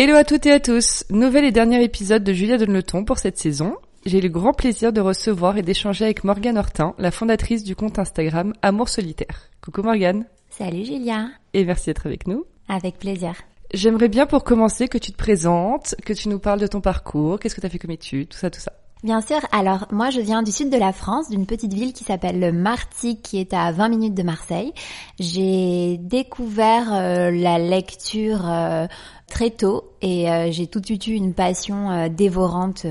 Hello à toutes et à tous, nouvel et dernier épisode de Julia Donne le ton pour cette saison. J'ai le grand plaisir de recevoir et d'échanger avec Morgane Hortin, la fondatrice du compte Instagram Amour Solitaire. Coucou Morgane. Salut Julia. Et merci d'être avec nous. Avec plaisir. J'aimerais bien pour commencer que tu te présentes, que tu nous parles de ton parcours, qu'est-ce que tu as fait comme études, tout ça, tout ça. Bien sûr, alors moi je viens du sud de la France, d'une petite ville qui s'appelle Martigues, qui est à 20 minutes de Marseille. J'ai découvert euh, la lecture euh, très tôt et euh, j'ai tout de suite eu une passion dévorante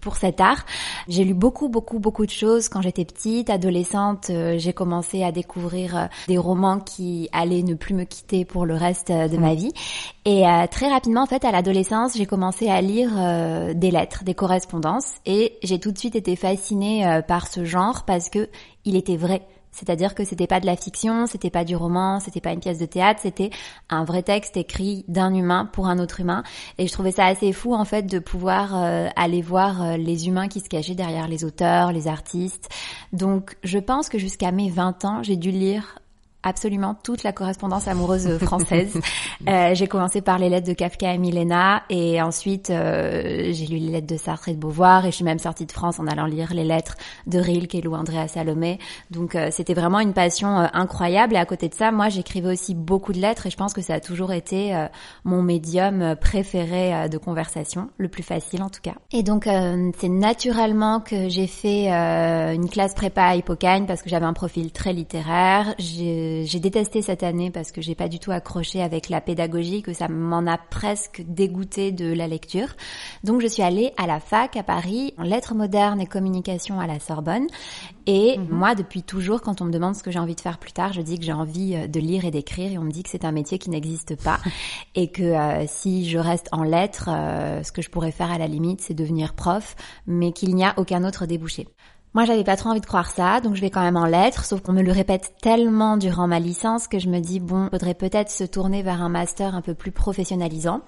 pour cet art. J'ai lu beaucoup, beaucoup, beaucoup de choses quand j'étais petite, adolescente. j'ai commencé à découvrir des romans qui allaient ne plus me quitter pour le reste de ma vie. Et très rapidement, en fait, à l'adolescence, j'ai commencé à lire des lettres, des correspondances, et j'ai tout de suite été fascinée par ce genre parce que il était vrai. C'est-à-dire que c'était pas de la fiction, c'était pas du roman, c'était pas une pièce de théâtre, c'était un vrai texte écrit d'un humain pour un autre humain. Et je trouvais ça assez fou en fait de pouvoir euh, aller voir euh, les humains qui se cachaient derrière les auteurs, les artistes. Donc je pense que jusqu'à mes 20 ans, j'ai dû lire absolument toute la correspondance amoureuse française. euh, j'ai commencé par les lettres de Kafka et Milena et ensuite euh, j'ai lu les lettres de Sartre et de Beauvoir et je suis même sortie de France en allant lire les lettres de Rilke et Lou Andrea Salomé. Donc euh, c'était vraiment une passion euh, incroyable et à côté de ça, moi j'écrivais aussi beaucoup de lettres et je pense que ça a toujours été mon médium préféré de conversation, le plus facile en tout cas. Et donc c'est naturellement que j'ai fait une classe prépa à Hippocagne parce que j'avais un profil très littéraire. J'ai j'ai détesté cette année parce que j'ai pas du tout accroché avec la pédagogie, que ça m'en a presque dégoûté de la lecture. Donc je suis allée à la fac à Paris en lettres modernes et communication à la Sorbonne. Et mhm. moi, depuis toujours, quand on me demande ce que j'ai envie de faire plus tard, je dis que j'ai envie euh, de lire et d'écrire et on me dit que c'est un métier qui n'existe pas et que euh, si je reste en lettres, euh, ce que je pourrais faire à la limite, c'est devenir prof, mais qu'il n'y a aucun autre débouché. Moi, j'avais pas trop envie de croire ça, donc je vais quand même en lettres, sauf qu'on me le répète tellement durant ma licence que je me dis, bon, faudrait peut-être se tourner vers un master un peu plus professionnalisant.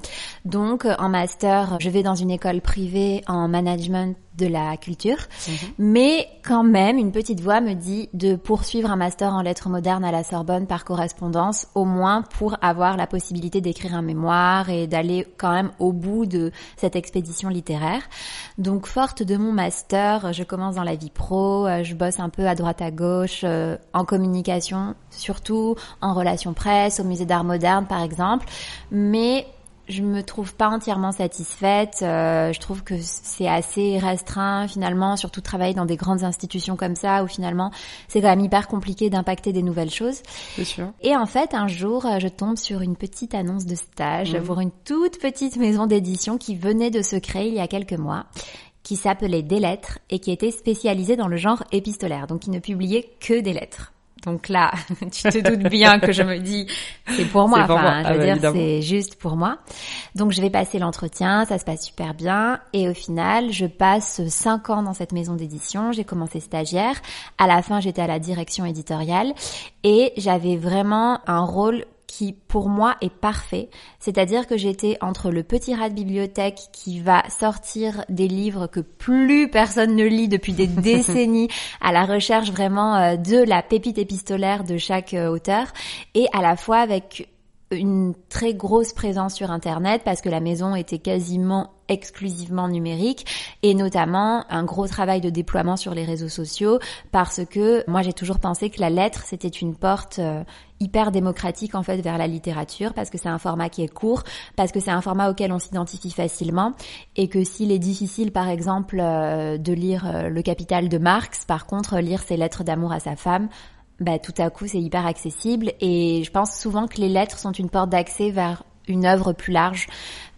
Donc, en master, je vais dans une école privée en management de la culture. Mhm. Mais quand même, une petite voix me dit de poursuivre un master en lettres modernes à la Sorbonne par correspondance, au moins pour avoir la possibilité d'écrire un mémoire et d'aller quand même au bout de cette expédition littéraire. Donc, forte de mon master, je commence dans la vie pro, euh, je bosse un peu à droite à gauche, euh, en communication, surtout en relations presse, au musée d'art moderne par exemple. Mais je me trouve pas entièrement satisfaite. Euh, je trouve que c'est assez restreint finalement, surtout travailler dans des grandes institutions comme ça, où finalement c'est quand même hyper compliqué d'impacter des nouvelles choses. C'est sûr. Et en fait, un jour, je tombe sur une petite annonce de stage mmh. pour une toute petite maison d'édition qui venait de se créer il y a quelques mois qui s'appelait Des Lettres et qui était spécialisée dans le genre épistolaire, donc qui ne publiait que des lettres. Donc là, tu te doutes bien que je me dis, c'est pour moi. Enfin, je veux ah bah, dire, c'est juste pour moi. Donc je vais passer l'entretien, ça se passe super bien. Et au final, je passe cinq ans dans cette maison d'édition. J'ai commencé stagiaire. À la fin, j'étais à la direction éditoriale et j'avais vraiment un rôle qui pour moi est parfait. C'est-à-dire que j'étais entre le petit rat de bibliothèque qui va sortir des livres que plus personne ne lit depuis des décennies à la recherche vraiment euh, de la pépite épistolaire de chaque euh, auteur et à la fois avec une très grosse présence sur Internet parce que la maison était quasiment exclusivement numérique et notamment un gros travail de déploiement sur les réseaux sociaux parce que moi j'ai toujours pensé que la lettre c'était une porte euh, hyper démocratique en fait vers la littérature parce que c'est un format qui est court, parce que c'est un format auquel on s'identifie facilement et que s'il est difficile par exemple euh, de lire euh, Le Capital de Marx, par contre lire ses lettres d'amour à sa femme, bah, tout à coup c'est hyper accessible et je pense souvent que les lettres sont une porte d'accès vers une œuvre plus large.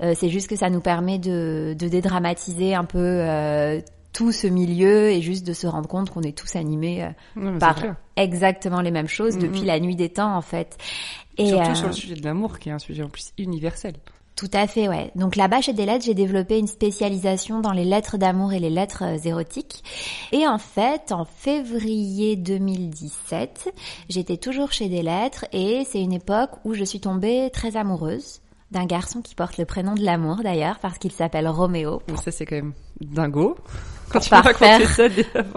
Euh, c'est juste que ça nous permet de, de dédramatiser un peu euh, tout ce milieu et juste de se rendre compte qu'on est tous animés euh, par exactement les mêmes choses depuis la nuit des temps en fait. Et Surtout sur le sujet de l'amour qui est un sujet en plus universel. Tout à fait, ouais. Donc là-bas, chez des lettres, j'ai développé une spécialisation dans les lettres d'amour et les lettres euh, érotiques. Et en fait, en février 2017, j'étais toujours chez des lettres et c'est une époque où je suis tombée très amoureuse d'un garçon qui porte le prénom de l'amour d'ailleurs parce qu'il s'appelle Roméo. Ça c'est quand même dingo. Quand tu parfaire ça,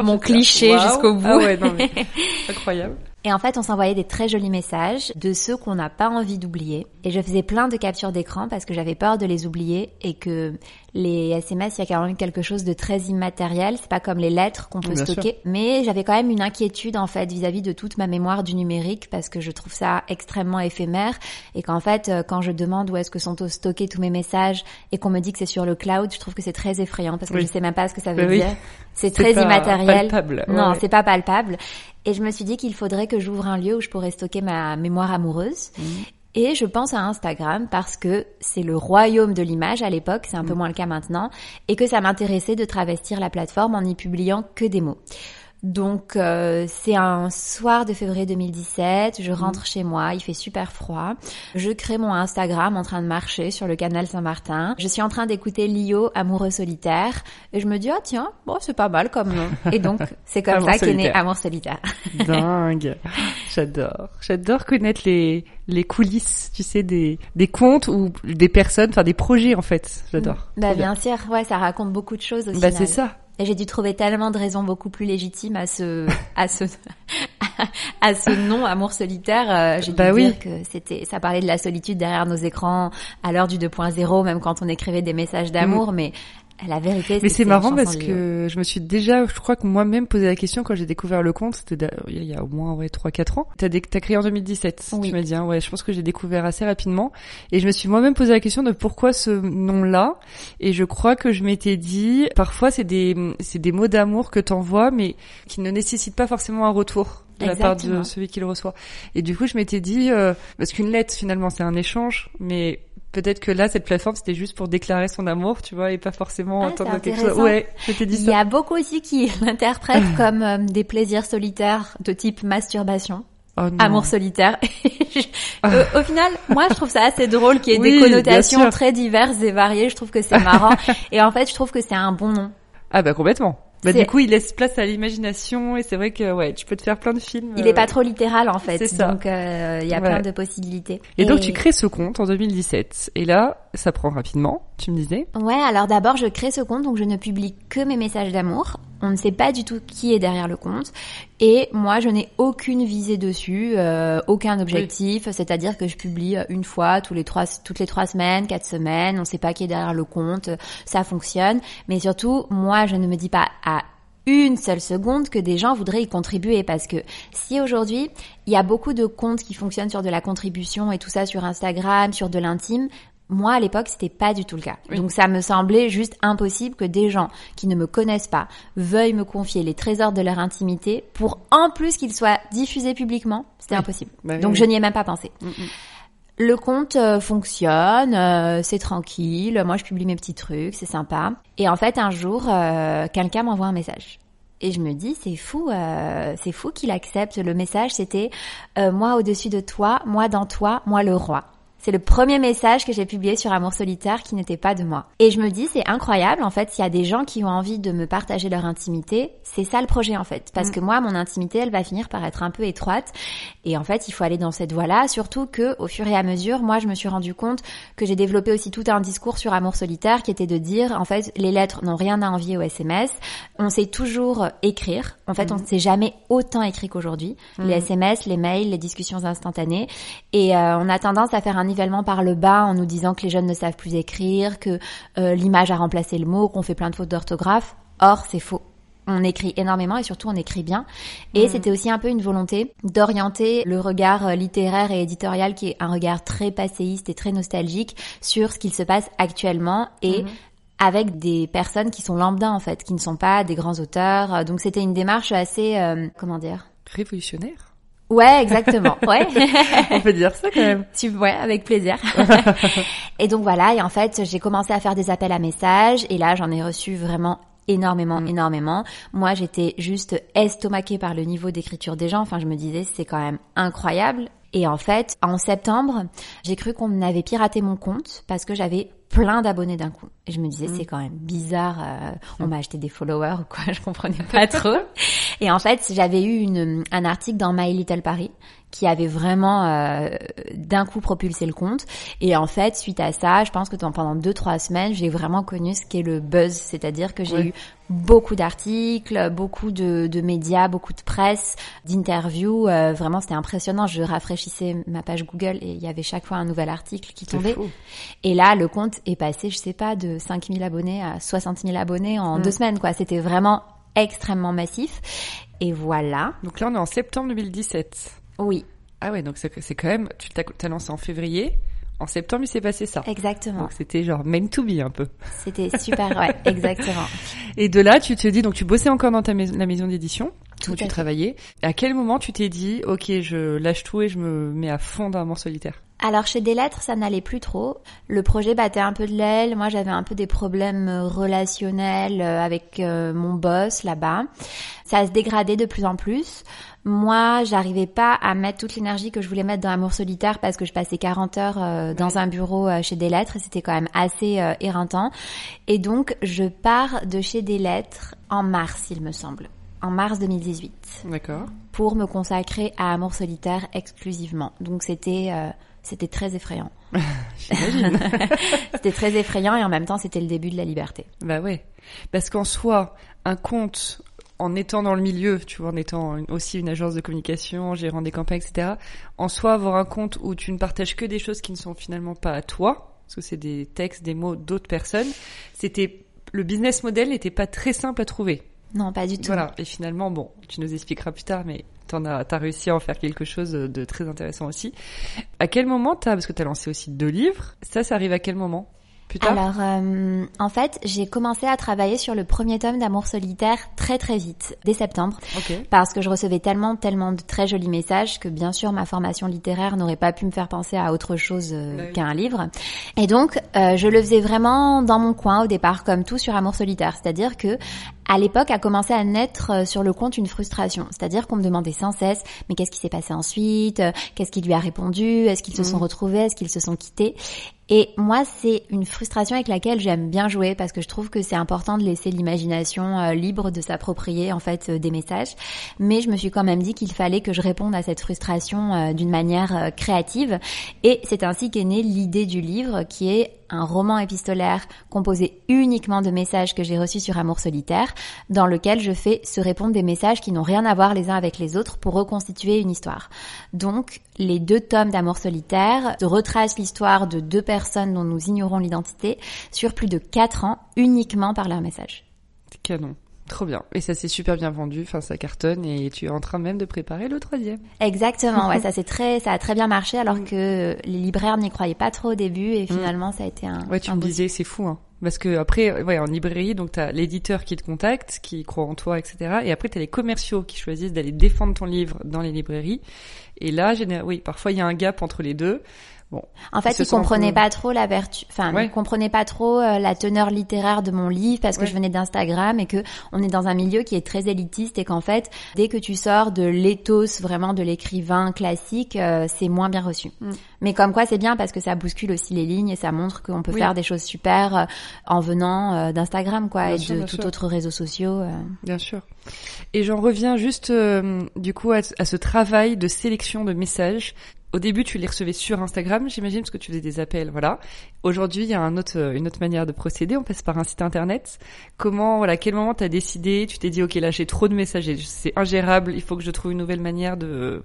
mon cliché jusqu'au bout. Ah ouais, non, mais... incroyable. Et en fait, on s'envoyait des très jolis messages de ceux qu'on n'a pas envie d'oublier. Et je faisais plein de captures d'écran parce que j'avais peur de les oublier et que les SMS, il y a quand même quelque chose de très immatériel. C'est pas comme les lettres qu'on peut stocker. Mais j'avais quand même une inquiétude, en fait, vis-à-vis de toute ma mémoire du numérique parce que je trouve ça extrêmement éphémère et qu'en fait, euh, quand je demande où est-ce que sont stockés tous mes messages et qu'on me dit que c'est sur le cloud, je trouve que c'est très effrayant parce que je sais même pas ce que ça veut dire. C'est très immatériel. Palpable. Non, c'est pas palpable. Et je me suis dit qu'il faudrait que j'ouvre un lieu où je pourrais stocker ma mémoire amoureuse. Mmh. Et je pense à Instagram parce que c'est le royaume de l'image à l'époque, c'est un peu mmh. moins le cas maintenant, et que ça m'intéressait de travestir la plateforme en n'y publiant que des mots. Donc euh, c'est un soir de février 2017, je rentre mhm. chez moi, il fait super froid. Je crée mon Instagram en train de marcher sur le canal Saint-Martin. Je suis en train d'écouter Lio, amoureux solitaire, et je me dis ah tiens, bon c'est pas mal comme nom. Et donc c'est comme ça qu'est né Amour solitaire. Dingue, j'adore, j'adore connaître les les coulisses, tu sais, des des contes ou des personnes, enfin des projets en fait. J'adore. Bah bien, sûr, ouais, ça raconte beaucoup de choses aussi. Bah c'est ça. Et j'ai dû trouver tellement de raisons beaucoup plus légitimes à ce à ce à ce nom amour solitaire. Euh, j'ai dû bah dire que c'était ça parlait de la solitude derrière nos écrans à l'heure du 2.0, même quand on écrivait des messages d'amour. Mm. Mais la vérité, mais c'est marrant parce que je me suis déjà, je crois que moi-même posé la question quand j'ai découvert le compte, c'était il y a au moins ouais trois quatre ans. T'as as créé en 2017, oui. tu m'as dit. Hein, ouais, je pense que j'ai découvert assez rapidement et je me suis moi-même posé la question de pourquoi ce nom-là. Et je crois que je m'étais dit, parfois c'est des c'est des mots d'amour que t'envoies, mais qui ne nécessitent pas forcément un retour de la part de celui qui le reçoit. Et du coup, je m'étais dit, euh, parce qu'une lettre finalement c'est un échange, mais peut-être que là, cette plateforme, c'était juste pour déclarer son amour, tu vois, et pas forcément ah, entendre quelque chose. Ouais, je t'ai dit ça. Il y a beaucoup aussi qui l'interprètent comme euh, des plaisirs solitaires de type masturbation. Oh amour solitaire. Euh, au final, moi, je trouve ça assez drôle qu'il y ait des connotations très diverses et variées. Je trouve que c'est marrant. et en fait, je trouve que c'est un bon nom. Ah bah complètement. Bah, du coup, il laisse place à l'imagination et c'est vrai que ouais, tu peux te faire plein de films. Il est pas trop littéral en fait, ça. donc euh, il y a plein de possibilités. Et, donc tu crées ce compte en 2017 et là, ça prend rapidement, tu me disais Ouais, alors d'abord je crée ce compte donc je ne publie que mes messages d'amour. On ne sait pas du tout qui est derrière le compte. Et moi je n'ai aucune visée dessus, euh, aucun objectif, c'est-à-dire que je publie une fois tous les trois, toutes les trois semaines, quatre semaines. On ne sait pas qui est derrière le compte, ça fonctionne, mais surtout moi je ne me dis pas à une seule seconde que des gens voudraient y contribuer. Parce que si aujourd'hui il y a beaucoup de comptes qui fonctionnent sur de la contribution et tout ça sur Instagram, sur de l'intime, moi, à l'époque, c'était pas du tout le cas. Donc, ça me semblait juste impossible que des gens qui ne me connaissent pas veuillent me confier les trésors de leur intimité pour, en plus, qu'ils soient diffusés publiquement. C'était impossible. Bah Donc, je n'y ai même pas pensé. Mm, mm. Le compte euh, fonctionne, euh, c'est tranquille. Moi, je publie mes petits trucs, c'est sympa. Et en fait, un jour, euh, quelqu'un m'envoie un message. Et je me dis, c'est fou, c'est fou qu'il accepte. Le message, c'était moi au-dessus de toi, moi dans toi, moi le roi. C'est le premier message que j'ai publié sur Amour solitaire qui n'était pas de moi. Et je me dis, c'est incroyable, en fait, s'il y a des gens qui ont envie de me partager leur intimité, c'est ça le projet, en fait. Parce mm. que moi, mon intimité, elle va finir par être un peu étroite. Et en fait, il faut aller dans cette voie-là, surtout que, au fur et à mesure, moi, je me suis rendu compte que j'ai développé aussi tout un discours sur Amour solitaire qui était de dire, en fait, les lettres n'ont rien à envier au SMS. On sait toujours écrire. En fait, on ne mm. s'est jamais autant écrit qu'aujourd'hui. Les SMS, mm. les mails, les discussions instantanées. Et euh, on a tendance à faire un nivellement par le bas en nous disant que les jeunes ne savent plus écrire, que euh, l'image a remplacé le mot, qu'on fait plein de fautes d'orthographe. Or, c'est faux on écrit énormément et surtout on écrit bien. Et mm. c'était aussi un peu une volonté d'orienter le regard euh, littéraire et éditorial qui est un regard très passéiste et très nostalgique sur ce qu'il se passe actuellement et mm-hmm. avec des personnes qui sont lambda en fait, qui ne sont pas des grands auteurs. Donc c'était une démarche assez, comment dire? Révolutionnaire Ouais, exactement. Ouais. On peut dire ça quand même. Tu, ouais, avec plaisir. et donc voilà, et en fait, j'ai commencé à faire des appels à messages, et là, j'en ai reçu vraiment énormément, mm. énormément. Moi, j'étais juste estomaquée par le niveau d'écriture des gens. Enfin, je me disais, c'est quand même incroyable. Et en fait, en septembre, j'ai cru qu'on avait piraté mon compte parce que j'avais plein d'abonnés d'un coup. Et je me disais, mm. c'est quand même bizarre, euh, on m'a acheté des followers ou quoi, je comprenais pas trop. Et en fait, j'avais eu une, un article dans My Little Paris qui avait vraiment euh, d'un coup propulsé le compte. Et en fait, suite à ça, je pense que pendant deux trois semaines, j'ai vraiment connu ce qu'est le buzz, c'est-à-dire que j'ai eu beaucoup d'articles, beaucoup de, de, médias, beaucoup de presse, d'interviews. Euh, vraiment, c'était impressionnant. Je rafraîchissais ma page Google et il y avait chaque fois un nouvel article qui tombait. Et là, le compte est passé, je sais pas, de 5000 abonnés à 60 000 abonnés en mm. deux semaines. quoi. C'était vraiment extrêmement massif. Et voilà. Donc là, on est en septembre 2017. Oui. Ah ouais, donc c'est quand même, tu t'as lancé en février. En septembre, il s'est passé ça. Exactement. Donc c'était genre main to be un peu. C'était super, ouais, exactement. Et de là, tu te dis, donc tu bossais encore dans ta maison, la maison d'édition où tu travaillais. À quel moment tu t'es dit, ok, je lâche tout et je me mets à fond dans mort solitaire alors chez des lettres, ça n'allait plus trop. Le projet battait un peu de l'aile. Moi, j'avais un peu des problèmes relationnels euh, avec euh, mon boss là-bas. Ça se dégradait de plus en plus. Moi, j'arrivais pas à mettre toute l'énergie que je voulais mettre dans Amour solitaire parce que je passais 40 heures euh, dans un bureau chez des lettres et c'était quand même assez éreintant. Et donc, je pars de chez des lettres en mars, il me semble en mars 2018. D'accord. Pour me consacrer à Amour solitaire exclusivement. Donc c'était c'était très effrayant. c'était très effrayant et en même temps c'était le début de la liberté. Bah ouais. Parce qu'en soi, un compte, en étant dans le milieu, tu vois, en étant aussi une agence de communication, gérant des campagnes, etc., en soi, avoir un compte où tu ne partages que des choses qui ne sont finalement pas à toi, parce que c'est des textes, des mots d'autres personnes, c'était, le business model n'était pas très simple à trouver. Non, pas du tout. Voilà. Et finalement, bon, tu nous expliqueras plus tard, mais t'en as, t'as réussi à en faire quelque chose de très intéressant aussi. À quel moment t'as, parce que t'as lancé aussi deux livres, ça, ça arrive à quel moment? Alors, euh, en fait, j'ai commencé à travailler sur le premier tome d'Amour solitaire très très vite, dès septembre, parce que je recevais tellement tellement de très jolis messages que bien sûr ma formation littéraire n'aurait pas pu me faire penser à autre chose euh, bah qu'à un livre. Et donc, euh, je le faisais vraiment dans mon coin au départ, comme tout sur Amour solitaire, c'est-à-dire que à l'époque a commencé à naître sur le compte une frustration, c'est-à-dire qu'on me demandait sans cesse mais qu'est-ce qui s'est passé ensuite, qu'est-ce qui lui a répondu, est-ce qu'ils se sont mmh. retrouvés, est-ce qu'ils se sont quittés? Et moi, c'est une frustration avec laquelle j'aime bien jouer parce que je trouve que c'est important de laisser l'imagination euh, libre de s'approprier en fait euh, des messages. Mais je me suis quand même dit qu'il fallait que je réponde à cette frustration euh, d'une manière créative. Et c'est ainsi qu'est née l'idée du livre qui est un roman épistolaire composé uniquement de messages que j'ai reçus sur Amour solitaire, dans lequel je fais se répondre des messages qui n'ont rien à voir les uns avec les autres pour reconstituer une histoire. Donc, les deux tomes d'Amour solitaire retracent l'histoire de deux personnes dont nous ignorons l'identité sur plus de quatre ans uniquement par leurs messages. Canon. Trop bien. Et ça s'est super bien vendu, enfin ça cartonne et tu es en train même de préparer le troisième. Exactement, ouais, ça c'est très, ça a très bien marché alors mm. que les libraires n'y croyaient pas trop au début et mm. finalement ça a été un. Ouais, tu me disais, c'est fou, hein. Parce que après, ouais, en librairie, donc t'as l'éditeur qui te contacte, qui croit en toi, etc. Et après t'as les commerciaux qui choisissent d'aller défendre ton livre dans les librairies. Et là, oui, parfois il y a un gap entre les deux Bon. En fait, ils comprenaient peu- pas trop la vertu, enfin, Ouais. ils comprenaient pas trop euh, la teneur littéraire de mon livre parce que Ouais. je venais d'Instagram et que on est dans un milieu qui est très élitiste et qu'en fait, dès que tu sors de l'éthos vraiment de l'écrivain classique, euh, c'est moins bien reçu. Mm. Mais comme quoi, c'est bien parce que ça bouscule aussi les lignes et ça montre qu'on peut Oui. faire des choses super euh, en venant d'Instagram, quoi, Bien et sûr, de tout sûr. autre réseaux sociaux. Bien sûr. Et j'en reviens juste du coup à, à ce travail de sélection de messages. Au début, tu les recevais sur Instagram, j'imagine, parce que tu faisais des appels, voilà. Aujourd'hui, il y a un autre, euh, une autre manière de procéder. On passe par un site internet. Comment, voilà, quel moment t'as décidé? Tu t'es dit, ok, là, j'ai trop de messages, c'est ingérable. Il faut que je trouve une nouvelle manière de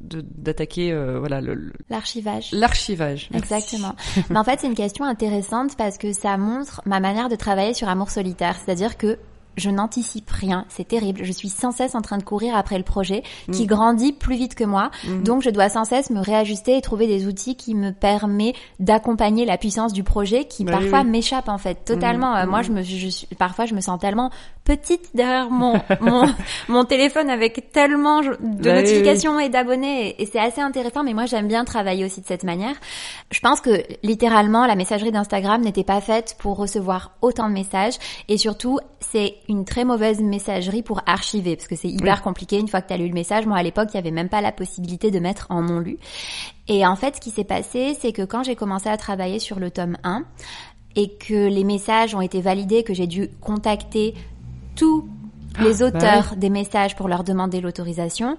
d'attaquer, euh, voilà, le- le- L'archivage. l'archivage. Exactement. Mais en fait, c'est une question intéressante parce que ça montre ma manière de travailler sur Amour solitaire. C'est-à-dire que je n'anticipe rien. C'est terrible. Je suis sans cesse en train de courir après le projet qui Mm. grandit plus vite que moi. Mhm. Donc, je dois sans cesse me réajuster et trouver des outils qui me permettent d'accompagner la puissance du projet qui Bah parfois oui. m'échappe en fait totalement. Mhm. Euh, Moi, je me, je suis, parfois, je me sens tellement petite derrière mon, mon, mon téléphone avec tellement de Bah oui, notifications et d'abonnés et, et c'est assez intéressant. Mais moi, j'aime bien travailler aussi de cette manière. Je pense que littéralement, la messagerie d'Instagram n'était pas faite pour recevoir autant de messages et surtout, c'est une très mauvaise messagerie pour archiver parce que c'est hyper Oui. compliqué une fois que tu as lu le message. Moi, à l'époque, il y avait même pas la possibilité de mettre en non lu. Et en fait, ce qui s'est passé, c'est que quand j'ai commencé à travailler sur le tome 1 et que les messages ont été validés, que j'ai dû contacter tous les bah auteurs des messages pour leur demander l'autorisation,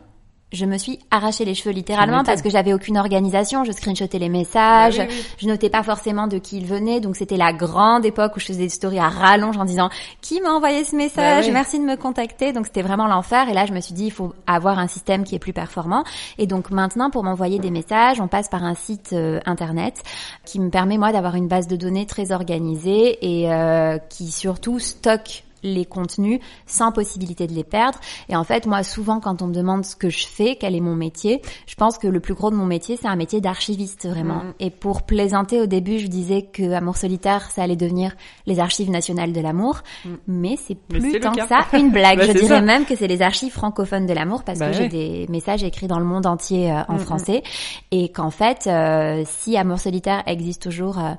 je me suis arraché les cheveux littéralement parce que j'avais aucune organisation, je screenshotais les messages, oui, oui. je notais pas forcément de qui ils venaient, donc c'était la grande époque où je faisais des stories à rallonge en disant qui m'a envoyé ce message, Bah oui. merci de me contacter, donc c'était vraiment l'enfer. Et là je me suis dit il faut avoir un système qui est plus performant. Et donc maintenant pour m'envoyer des messages on passe par un site euh, internet qui me permet moi d'avoir une base de données très organisée et euh, qui surtout stocke les contenus sans possibilité de les perdre. Et en fait, moi, souvent, quand on me demande ce que je fais, quel est mon métier, je pense que le plus gros de mon métier, c'est un métier d'archiviste, vraiment. Mhm. Et pour plaisanter au début, je disais que Amour solitaire, ça allait devenir les archives nationales de l'amour. Mhm. Mais c'est plus tant que ça une blague. Bah, je dirais ça. même que c'est les archives francophones de l'amour parce Bah que j'ai des messages écrits dans le monde entier euh, en Mhm. français. Et qu'en fait, euh, si Amour solitaire existe toujours... euh,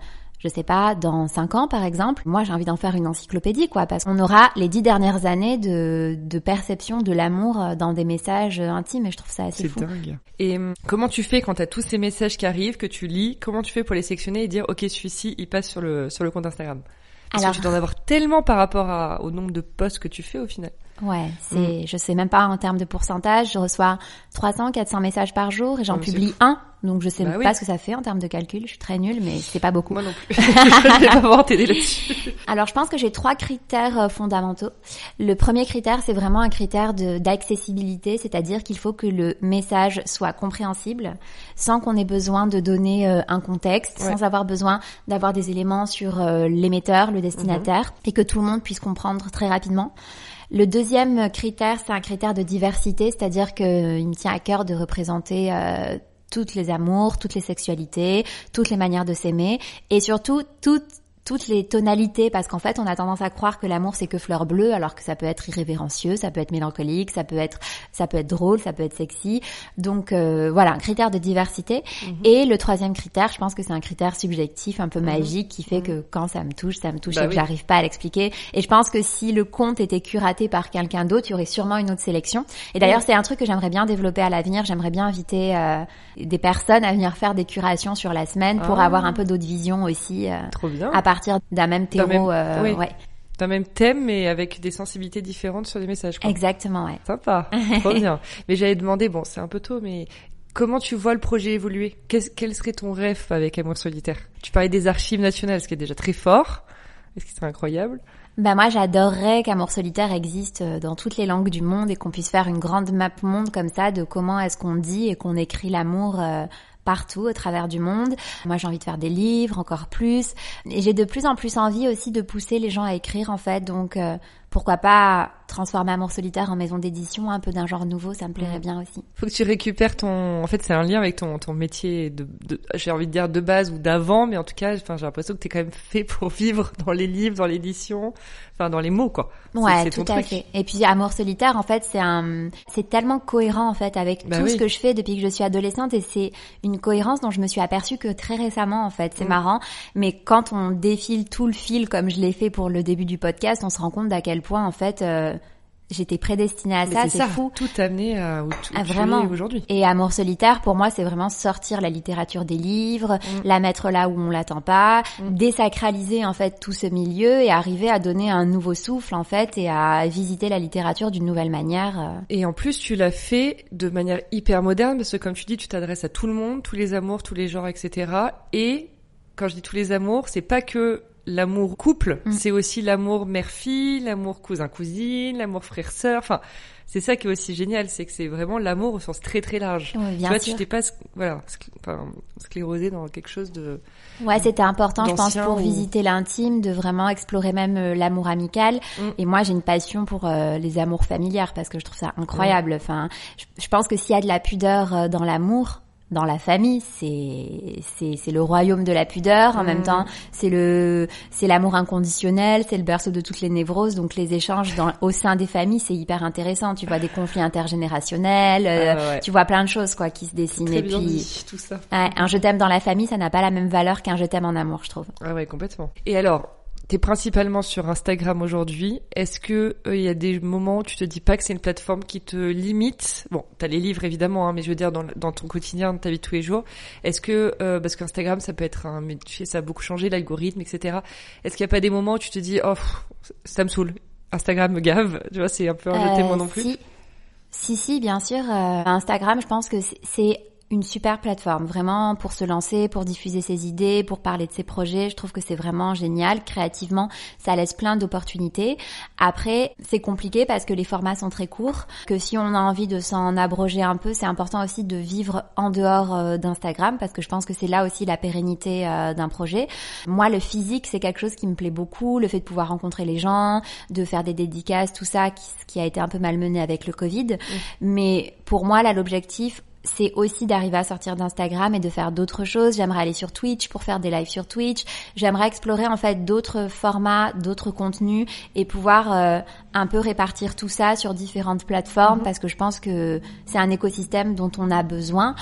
je sais pas, dans cinq ans par exemple, moi j'ai envie d'en faire une encyclopédie quoi, parce qu'on aura les dix dernières années de, de perception de l'amour euh, dans des messages euh, intimes et je trouve ça assez C'est fou. dingue. Et hum, comment tu fais quand t'as tous ces messages qui arrivent, que tu lis Comment tu fais pour les sélectionner et dire ok celui-ci il passe sur le sur le compte Instagram? Parce Alors- que tu dois en avoir tellement par rapport à- au nombre de posts que tu fais au final. Ouais, c'est, je sais même pas en termes de pourcentage, je reçois 300, 400 messages par jour et j'en c'est publie un, donc je sais Bah oui. pas ce que ça fait en termes de calcul, je suis très nulle, mais c'est pas beaucoup. Moi non plus. je vais pas pouvoir t'aider là-dessus. Alors, je pense que j'ai trois critères euh, fondamentaux. Le premier critère, c'est vraiment un critère d'accessibilité, c'est-à-dire qu'il faut que le message soit compréhensible, sans qu'on ait besoin de donner euh, un contexte, Ouais. sans avoir besoin d'avoir des éléments sur euh, l'émetteur, le destinataire, et que tout le monde puisse comprendre très rapidement. Le deuxième critère, c'est un critère de diversité, c'est-à-dire que euh, il me tient à cœur de représenter euh, toutes les amours, toutes les sexualités, toutes les manières de s'aimer, et surtout toutes toutes les tonalités parce qu'en fait on a tendance à croire que l'amour c'est que fleur bleue alors que ça peut être irrévérencieux, ça peut être mélancolique, ça peut être ça peut être drôle, ça peut être sexy. Donc euh, voilà, un critère de diversité et le troisième critère, je pense que c'est un critère subjectif un peu magique qui fait que quand ça me touche, ça me touche Bah et que j'arrive pas à l'expliquer et je pense que si le compte était curaté par quelqu'un d'autre, il y aurait sûrement une autre sélection. Et d'ailleurs, c'est un truc que j'aimerais bien développer à l'avenir, j'aimerais bien inviter euh, des personnes à venir faire des curations sur la semaine pour Ah. avoir un peu d'autres visions aussi euh, Trop bien. à partir d'un même terreau. même- euh, oui. ouais, D'un même thème mais avec des sensibilités différentes sur les messages. Quoi. exactement, ouais. Sympa, trop bien. Mais j'allais demander, bon, c'est un peu tôt, mais comment tu vois le projet évoluer? Qu'est-ce- Quel serait ton rêve avec Amour solitaire? Tu parlais des archives nationales, ce qui est déjà très fort, et ce qui serait incroyable? Bah moi j'adorerais qu'Amour solitaire existe euh, dans toutes les langues du monde et qu'on puisse faire une grande map monde comme ça de comment est-ce qu'on dit et qu'on écrit l'amour euh, partout au travers du monde. Moi j'ai envie de faire des livres encore plus et j'ai de plus en plus envie aussi de pousser les gens à écrire en fait donc euh, pourquoi pas transformer Amour solitaire en maison d'édition, un peu d'un genre nouveau, ça me plairait Mm. bien aussi. Faut que tu récupères ton. En fait, c'est un lien avec ton ton métier de, de j'ai envie de dire de base ou d'avant, mais en tout cas, enfin, j'ai l'impression que t'es quand même fait pour vivre dans les livres, dans l'édition, enfin, dans les mots, quoi. Ouais, c'est tout ton à truc. fait. Et puis Amour solitaire, en fait, c'est un, c'est tellement cohérent en fait avec Bah tout oui. ce que je fais depuis que je suis adolescente et c'est une cohérence dont je me suis aperçue que très récemment en fait. C'est Mm. marrant, mais quand on défile tout le fil comme je l'ai fait pour le début du podcast, on se rend compte d'à quel point en fait euh, j'étais prédestinée à Mais ça. c'est fou. tout amené à où, tu- où Ah, tu vraiment. aujourd'hui. Et Amour solitaire, pour moi, c'est vraiment sortir la littérature des livres, Mm. la mettre là où on l'attend pas, Mm. désacraliser en fait tout ce milieu et arriver à donner un nouveau souffle en fait et à visiter la littérature d'une nouvelle manière. euh. Et en plus, tu l'as fait de manière hyper moderne, parce que comme tu dis, tu t'adresses à tout le monde, tous les amours, tous les genres, etc. Et quand je dis tous les amours, c'est pas que l'amour couple, Mm. c'est aussi l'amour mère-fille, l'amour cousin-cousine, l'amour frère-sœur. Enfin, c'est ça qui est aussi génial, c'est que c'est vraiment l'amour au sens très très large. Ouais, tu vois, sûr. tu t'es pas, voilà, enfin, sclérosé dans quelque chose de. Ouais, c'était important, je pense, pour ou- visiter l'intime, de vraiment explorer même euh, l'amour amical. Mm. Et moi, j'ai une passion pour euh, les amours familières parce que je trouve ça incroyable. Enfin, je, je pense que s'il y a de la pudeur euh, dans l'amour, dans la famille, c'est c'est le royaume de la pudeur. En même temps, c'est le c'est l'amour inconditionnel, c'est le berceau de toutes les névroses. Donc les échanges dans, au sein des familles, c'est hyper intéressant. Tu vois des conflits intergénérationnels, euh, Ah ouais. tu vois plein de choses quoi qui se dessinent. Très Et bien puis dit, tout ça. Ouais, un je t'aime dans la famille, ça n'a pas la même valeur qu'un je t'aime en amour, je trouve. Ah ouais, complètement. Et alors, t'es principalement sur Instagram aujourd'hui. Est-ce que euh, il y a des moments où tu te dis pas que c'est une plateforme qui te limite? Bon, t'as les livres évidemment, hein, mais je veux dire dans, dans ton quotidien, dans ta vie de tous les jours. Est-ce que euh, parce qu'Instagram ça peut être un métier, ça a beaucoup changé l'algorithme, etc. Est-ce qu'il y a pas des moments où tu te dis oh pff, ça me saoule, Instagram me gave, tu vois, c'est un peu un Euh, témoin non plus. Si, si, si, bien sûr. euh, Instagram, je pense que c'est une super plateforme, vraiment pour se lancer, pour diffuser ses idées, pour parler de ses projets. Je trouve que c'est vraiment génial. Créativement, ça laisse plein d'opportunités. Après, c'est compliqué parce que les formats sont très courts, que si on a envie de s'en abroger un peu, c'est important aussi de vivre en dehors euh, d'Instagram parce que je pense que c'est là aussi la pérennité euh, d'un projet. Moi, le physique, c'est quelque chose qui me plaît beaucoup, le fait de pouvoir rencontrer les gens, de faire des dédicaces, tout ça, qui, qui a été un peu malmené avec le Covid. Mais pour moi, là, l'objectif, c'est aussi d'arriver à sortir d'Instagram et de faire d'autres choses. J'aimerais aller sur Twitch pour faire des lives sur Twitch. J'aimerais explorer en fait d'autres formats, d'autres contenus et pouvoir euh, un peu répartir tout ça sur différentes plateformes parce que je pense que c'est un écosystème dont on a besoin.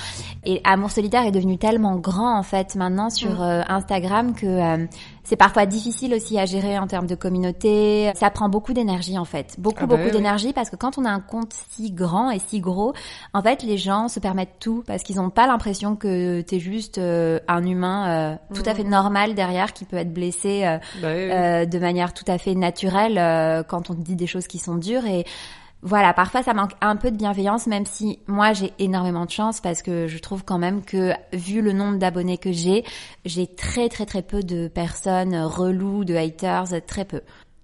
Et Amour solitaire est devenu tellement grand en fait maintenant sur euh, Instagram que euh, c'est parfois difficile aussi à gérer en termes de communauté. Ça prend beaucoup d'énergie en fait, beaucoup Ah bah beaucoup oui, d'énergie parce que quand on a un compte si grand et si gros, en fait les gens se permettent tout parce qu'ils n'ont pas l'impression que t'es juste euh, un humain euh, tout à fait normal derrière qui peut être blessé euh, Bah oui, de manière tout à fait naturelle quand on te dit des choses qui sont dures. Et voilà, parfois ça manque un peu de bienveillance, même si moi j'ai énormément de chance parce que je trouve quand même que vu le nombre d'abonnés que j'ai, j'ai très très très peu de personnes reloues, de haters, très peu.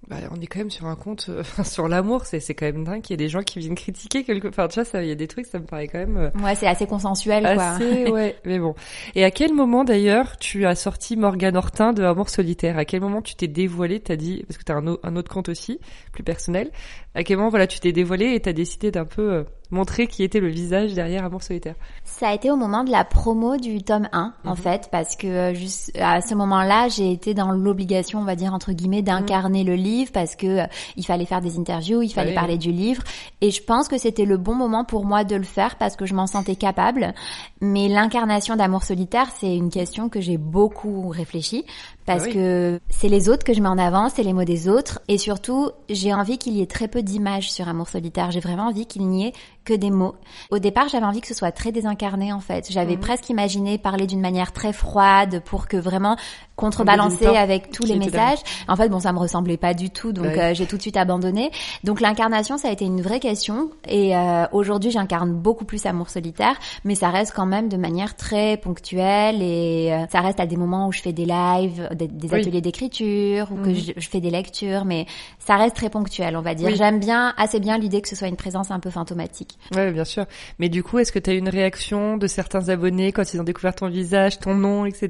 Bah, on est quand même sur un compte euh, sur l'amour, c'est c'est quand même dingue qu'il y ait des gens qui viennent critiquer quelque part. Tu vois, ça, il y a des trucs, ça me paraît quand même. euh, Ouais, c'est assez consensuel quoi. Assez, ouais, mais bon. Et à quel moment d'ailleurs tu as sorti Morgane Hortin de Amour solitaire? À quel moment tu t'es dévoilé T'as dit parce que t'as un, au- un autre compte aussi, plus personnel. À quel moment voilà tu t'es dévoilé et t'as décidé d'un peu euh, montrer qui était le visage derrière Amour solitaire? Ça a été au moment de la promo du tome 1, en Mhm. fait, parce que euh, juste à ce moment-là, j'ai été dans l'obligation, on va dire entre guillemets, d'incarner le livre parce que euh, il fallait faire des interviews, il fallait parler du livre, et je pense que c'était le bon moment pour moi de le faire parce que je m'en sentais capable. Mais l'incarnation d'amour solitaire, c'est une question que j'ai beaucoup réfléchi parce Ah oui. que c'est les autres que je mets en avant, c'est les mots des autres, et surtout, j'ai envie qu'il y ait très peu d'images sur amour solitaire. J'ai vraiment envie qu'il n'y ait que des mots. Au départ, j'avais envie que ce soit très désincarné en fait. J'avais Mhm. presque imaginé parler d'une manière très froide pour que vraiment contrebalancer militant avec tous les messages. En fait, bon, ça me ressemblait pas du tout, donc Bah oui. euh, j'ai tout de suite abandonné. Donc l'incarnation, ça a été une vraie question. Et euh, aujourd'hui, j'incarne beaucoup plus amour solitaire, mais ça reste quand même de manière très ponctuelle et euh, ça reste à des moments où je fais des lives, des, des Oui. ateliers d'écriture ou que Mhm. je, je fais des lectures, mais ça reste très ponctuel, on va dire. Oui. J'aime bien, assez bien l'idée que ce soit une présence un peu fantomatique. Ouais, bien sûr. Mais du coup, est-ce que t'as eu une réaction de certains abonnés quand ils ont découvert ton visage, ton nom, etc.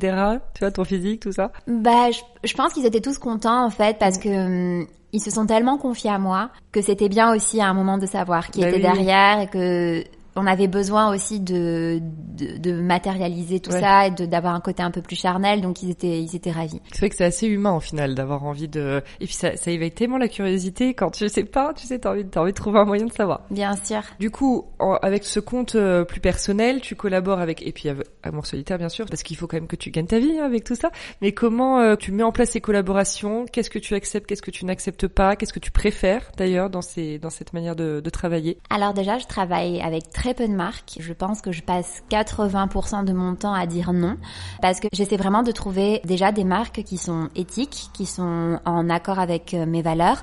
Tu vois, ton physique, tout ça? Ça Bah, je, je pense qu'ils étaient tous contents en fait parce que hum, ils se sont tellement confiés à moi que c'était bien aussi à un moment de savoir qui Bah était oui. derrière et que on avait besoin aussi de de, de matérialiser tout Ouais. ça et d'avoir un côté un peu plus charnel donc ils étaient ils étaient ravis. C'est vrai que c'est assez humain au final d'avoir envie de et puis ça, ça éveille tellement la curiosité quand tu sais pas, tu sais t'as envie, t'as envie de trouver un moyen de savoir. Bien sûr. Du coup, en- avec ce compte euh, plus personnel, tu collabores avec et puis avec Amour solitaire bien sûr parce qu'il faut quand même que tu gagnes ta vie hein, avec tout ça. Mais comment euh, tu mets en place ces collaborations? Qu'est-ce que tu acceptes Qu'est-ce que tu n'acceptes pas? Qu'est-ce que tu préfères d'ailleurs dans ces dans cette manière de, de travailler? Alors déjà, je travaille avec très peu de marques. Je pense que je passe 80% de mon temps à dire non parce que j'essaie vraiment de trouver déjà des marques qui sont éthiques, qui sont en accord avec euh, mes valeurs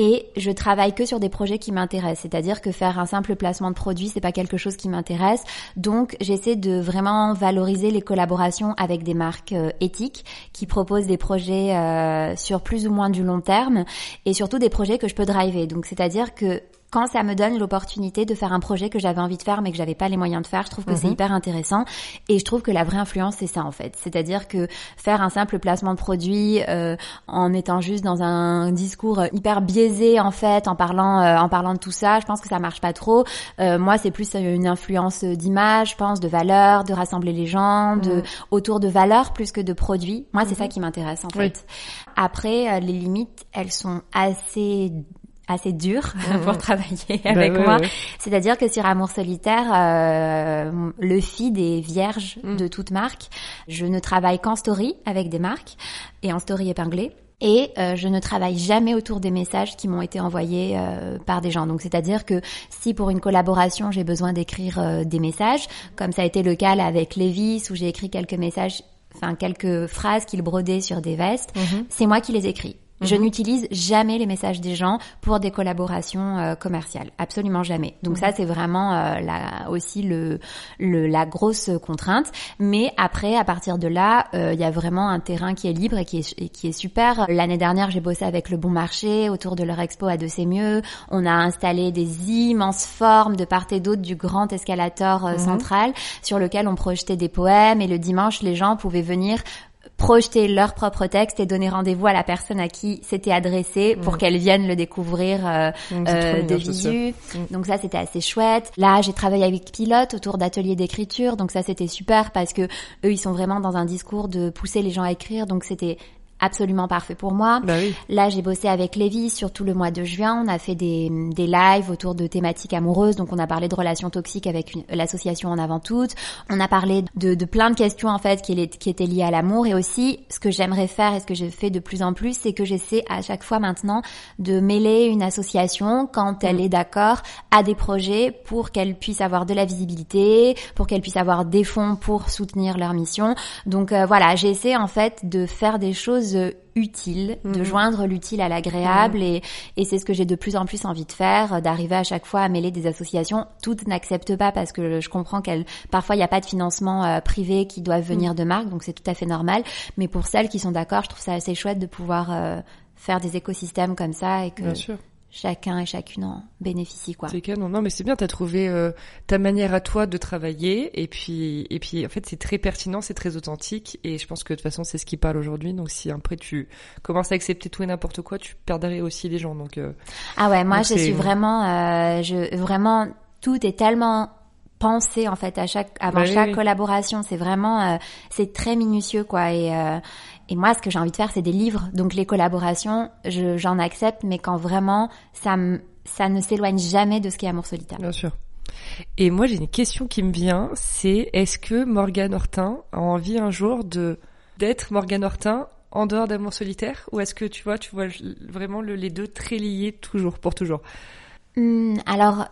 et je travaille que sur des projets qui m'intéressent, c'est-à-dire que faire un simple placement de produit, c'est pas quelque chose qui m'intéresse. Donc, j'essaie de vraiment valoriser les collaborations avec des marques euh, éthiques qui proposent des projets euh, sur plus ou moins du long terme et surtout des projets que je peux driver. Donc, c'est-à-dire que quand ça me donne l'opportunité de faire un projet que j'avais envie de faire mais que j'avais pas les moyens de faire, je trouve que c'est hyper intéressant et je trouve que la vraie influence c'est ça en fait. C'est-à-dire que faire un simple placement de produit euh, en étant juste dans un discours hyper biaisé en fait, en parlant euh, en parlant de tout ça, je pense que ça marche pas trop. Euh, moi c'est plus une influence d'image, je pense, de valeur, de rassembler les gens, de autour de valeurs plus que de produits. Moi c'est ça qui m'intéresse en Oui. fait. Après euh, les limites, elles sont assez assez dures pour travailler avec Bah ouais, moi. ouais. C'est-à-dire que sur Amour solitaire, euh, le feed est vierge Mm. de toute marque. Je ne travaille qu'en story avec des marques et en story épinglée. Et euh, je ne travaille jamais autour des messages qui m'ont été envoyés euh, par des gens. Donc c'est-à-dire que si pour une collaboration j'ai besoin d'écrire euh, des messages, comme ça a été le cas là avec Levis où j'ai écrit quelques messages, enfin quelques phrases qu'il brodait sur des vestes, c'est moi qui les écris. Je n'utilise jamais les messages des gens pour des collaborations euh, commerciales, absolument jamais. Donc ça c'est vraiment euh, la, aussi le, le la grosse contrainte. Mais après, à partir de là, euh, il y a vraiment un terrain qui est libre et qui est et qui est super. L'année dernière, j'ai bossé avec le Bon Marché autour de leur expo à deux c'est mieux. On a installé des immenses formes de part et d'autre du grand escalator euh, central sur lequel on projetait des poèmes et le dimanche, les gens pouvaient venir projeter leur propre texte et donner rendez-vous à la personne à qui c'était adressé pour qu'elle vienne le découvrir euh, Mm, euh, de visu. Donc ça c'était assez chouette. Là j'ai travaillé avec Pilote autour d'ateliers d'écriture, donc ça c'était super parce que eux ils sont vraiment dans un discours de pousser les gens à écrire, donc c'était absolument parfait pour moi. Bah oui. Là, j'ai bossé avec Lévi sur tout le mois de juin. On a fait des, des lives autour de thématiques amoureuses. Donc, on a parlé de relations toxiques avec l'association en avant toute. On a parlé de, de plein de questions en fait qui, est- qui étaient liées à l'amour. Et aussi, ce que j'aimerais faire et ce que je fais de plus en plus, c'est que j'essaie à chaque fois maintenant de mêler une association quand elle est d'accord à des projets pour qu'elle puisse avoir de la visibilité, pour qu'elle puisse avoir des fonds pour soutenir leur mission. Donc euh, voilà, j'essaie en fait de faire des choses euh, utiles, de joindre l'utile à l'agréable et, et c'est ce que j'ai de plus en plus envie de faire, euh, d'arriver à chaque fois à mêler des associations. Toutes n'acceptent pas parce que je comprends qu'elles parfois il n'y a pas de financement euh, privé qui doivent venir de marques, donc c'est tout à fait normal. Mais pour celles qui sont d'accord, je trouve ça assez chouette de pouvoir euh, faire des écosystèmes comme ça et que. Chacun et chacune en bénéficie quoi. C'est canon. Non, mais c'est bien. T'as trouvé euh, ta manière à toi de travailler, et puis, et puis, en fait, c'est très pertinent, c'est très authentique, et je pense que de toute façon, c'est ce qui parle aujourd'hui. Donc, si après tu commences à accepter tout et n'importe quoi, tu perdrais aussi les gens. Donc, euh, Ah ouais, moi je suis vraiment, euh, je vraiment tout est tellement pensé en fait à chaque avant Bah chaque oui. collaboration. C'est vraiment, euh, c'est très minutieux quoi. Et euh, et moi ce que j'ai envie de faire c'est des livres. Donc les collaborations, je- j'en accepte, mais quand vraiment ça me ça ne s'éloigne jamais de ce qu'est Amour solitaire. bien sûr. Et moi, j'ai une question qui me vient, c'est est-ce que Morgane Hortin a envie un jour de d'être Morgane Hortin en dehors d'Amour solitaire, ou est-ce que tu vois, tu vois vraiment le- les deux très liés toujours pour toujours? Hmm, alors,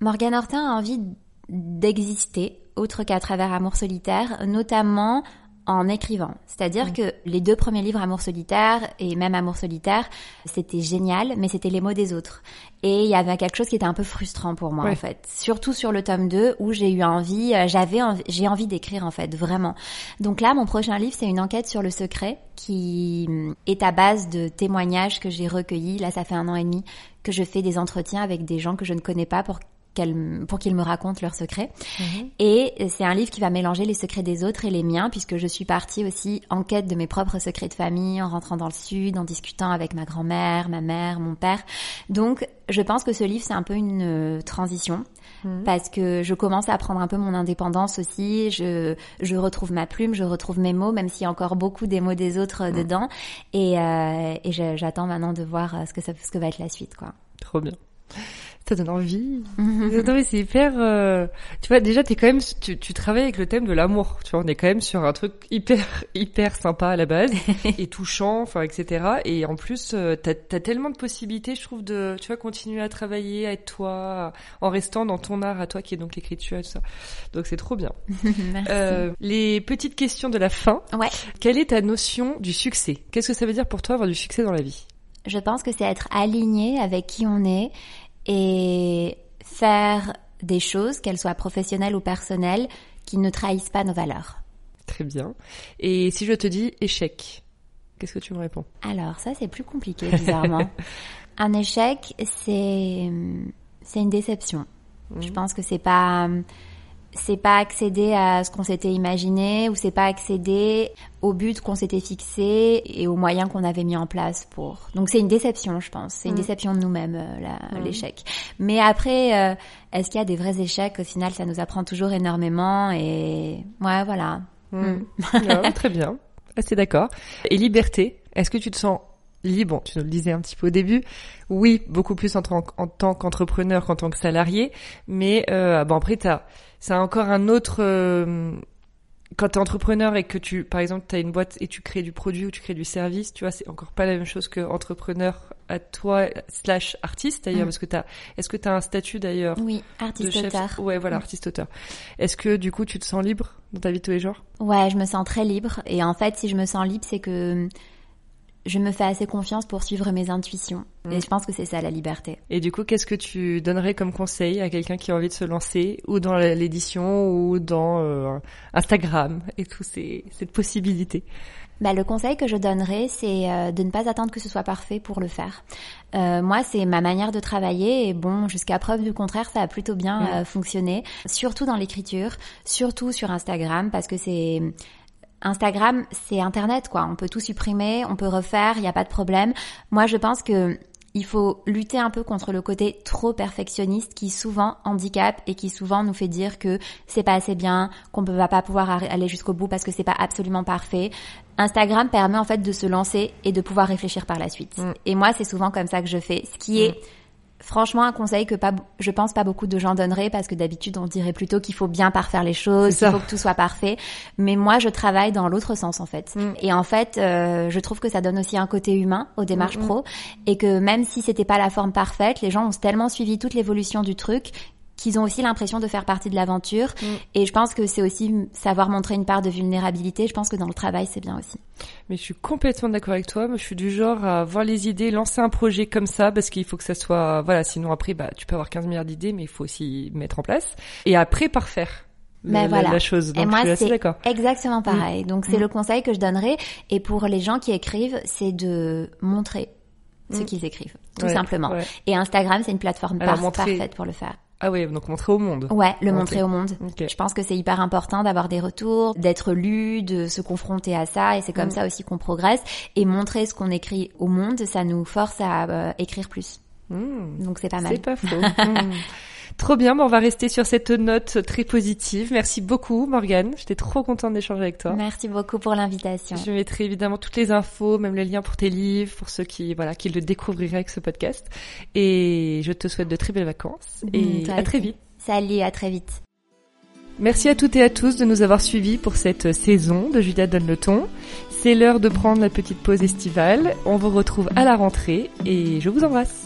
Morgane Hortin a envie d'exister autre qu'à travers Amour solitaire, notamment en écrivant. C'est-à-dire que les deux premiers livres Amour solitaire et même Amour solitaire, c'était génial, mais c'était les mots des autres. Et il y avait quelque chose qui était un peu frustrant pour moi en fait, surtout sur le tome 2 où j'ai eu envie, euh, j'avais j'ai envie d'écrire en fait, vraiment. Donc là, mon prochain livre, c'est une enquête sur le secret qui hum, est à base de témoignages que j'ai recueillis. Là, ça fait un an et demi que je fais des entretiens avec des gens que je ne connais pas pour pour qu'ils me racontent leurs secrets. Mhm. Et c'est un livre qui va mélanger les secrets des autres et les miens, puisque je suis partie aussi en quête de mes propres secrets de famille, en rentrant dans le sud, en discutant avec ma grand-mère, ma mère, mon père. Donc, je pense que ce livre, c'est un peu une euh, transition. Mhm. Parce que je commence à prendre un peu mon indépendance aussi, je, je retrouve ma plume, je retrouve mes mots, même s'il y a encore beaucoup des mots des autres euh, mhm. dedans. Et, euh, et j'attends maintenant de voir euh, ce que, ça, ce que va être la suite. quoi. Trop bien ça donne envie. non c'est hyper. Euh, tu vois, déjà t'es quand même, tu, tu travailles avec le thème de l'amour. Tu vois, on est quand même sur un truc hyper hyper sympa à la base et touchant, enfin etc. Et en plus, euh, t'as as tellement de possibilités, je trouve, de tu vois continuer à travailler, à être toi, en restant dans ton art à toi qui est donc l'écriture et tout ça. Donc c'est trop bien. Merci. Euh, les petites questions de la fin. Ouais. Quelle est ta notion du succès? Qu'est-ce que ça veut dire pour toi avoir du succès dans la vie? Je pense que c'est être aligné avec qui on est et faire des choses, qu'elles soient professionnelles ou personnelles, qui ne trahissent pas nos valeurs. Très bien. Et si je te dis échec, qu'est-ce que tu me réponds? Alors ça c'est plus compliqué bizarrement. Un échec c'est c'est une déception. Je mmh. pense que c'est pas c'est pas accéder à ce qu'on s'était imaginé ou c'est pas accéder au but qu'on s'était fixé et aux moyens qu'on avait mis en place pour. Donc c'est une déception, je pense. C'est une mm. déception de nous-mêmes, euh, mm. l'échec. Mais après, euh, est-ce qu'il y a des vrais échecs? Au final, ça nous apprend toujours énormément et ouais, voilà. Mm. très bien. Assez d'accord. Et liberté, est-ce que tu te sens libre, tu nous le disais un petit peu au début, oui, beaucoup plus en, tant qu'entrepreneur qu'en tant que salarié, mais euh, bon après t'as c'est encore un autre euh, quand tu es entrepreneur et que tu par exemple tu as une boîte et tu crées du produit ou tu crées du service tu vois c'est encore pas la même chose que entrepreneur à toi slash artiste d'ailleurs mm. parce que tu est-ce que tu as un statut d'ailleurs oui artiste auteur ouais voilà mm. artiste auteur est-ce que du coup tu te sens libre dans ta vie de tous les jours? Ouais je me sens très libre et en fait si je me sens libre c'est que je me fais assez confiance pour suivre mes intuitions. Et mm. je pense que c'est ça la liberté. Et du coup, qu'est-ce que tu donnerais comme conseil à quelqu'un qui a envie de se lancer, ou dans l'édition, ou dans euh, Instagram, et tout ces, cette possibilité? Bah, le conseil que je donnerais, c'est euh, de ne pas attendre que ce soit parfait pour le faire. Euh, moi, c'est ma manière de travailler et bon, jusqu'à preuve du contraire, ça a plutôt bien mm. fonctionné, surtout dans l'écriture, surtout sur Instagram, parce que c'est Instagram, c'est Internet, quoi. On peut tout supprimer, on peut refaire, il n'y a pas de problème. Moi, je pense que il faut lutter un peu contre le côté trop perfectionniste qui souvent handicape et qui souvent nous fait dire que c'est pas assez bien, qu'on ne va pas pouvoir aller jusqu'au bout parce que c'est pas absolument parfait. Instagram permet en fait de se lancer et de pouvoir réfléchir par la suite. Mm. Et moi, c'est souvent comme ça que je fais. Ce qui est mm franchement un conseil que pas, je pense pas beaucoup de gens donneraient parce que d'habitude on dirait plutôt qu'il faut bien parfaire les choses, qu'il faut que tout soit parfait. Mais moi je travaille dans l'autre sens en fait. Mm. Et en fait, euh, je trouve que ça donne aussi un côté humain aux démarches mm, mm. pro et que même si c'était pas la forme parfaite, les gens ont tellement suivi toute l'évolution du truc qu'ils ont aussi l'impression de faire partie de l'aventure. Mm. Et je pense que c'est aussi savoir montrer une part de vulnérabilité. Je pense que dans le travail, c'est bien aussi. Mais je suis complètement d'accord avec toi. Moi, je suis du genre à voir les idées, lancer un projet comme ça, parce qu'il faut que ça soit, voilà, sinon après, bah, tu peux avoir 15 milliards d'idées, mais il faut aussi mettre en place. Et après, parfaire. Mais voilà. la chose. et moi, c'est exactement pareil. Mm. Donc, c'est mm. le conseil que je donnerais. Et pour les gens qui écrivent, c'est de montrer ce qu'ils écrivent, tout simplement. Et Instagram, c'est une plateforme parfaite pour le faire. Ah oui, donc montrer au monde. Ouais, le montrer au monde. Je pense que c'est hyper important d'avoir des retours, d'être lu, de se confronter à ça, et c'est comme mm. ça aussi qu'on progresse. Et montrer ce qu'on écrit au monde, ça nous force à euh, écrire plus. Mm. Donc c'est pas mal. C'est pas faux. Mm. Trop bien, on va rester sur cette note très positive. Merci beaucoup Morgane, j'étais trop contente d'échanger avec toi. Merci beaucoup pour l'invitation. Je mettrai évidemment toutes les infos, même les liens pour tes livres, pour ceux qui voilà qui le découvriraient avec ce podcast. Et je te souhaite de très belles vacances et à très vite. Salut, à très vite. Merci à toutes et à tous de nous avoir suivis pour cette saison de Julia donne le ton. C'est l'heure de prendre la petite pause estivale. On vous retrouve à la rentrée et je vous embrasse.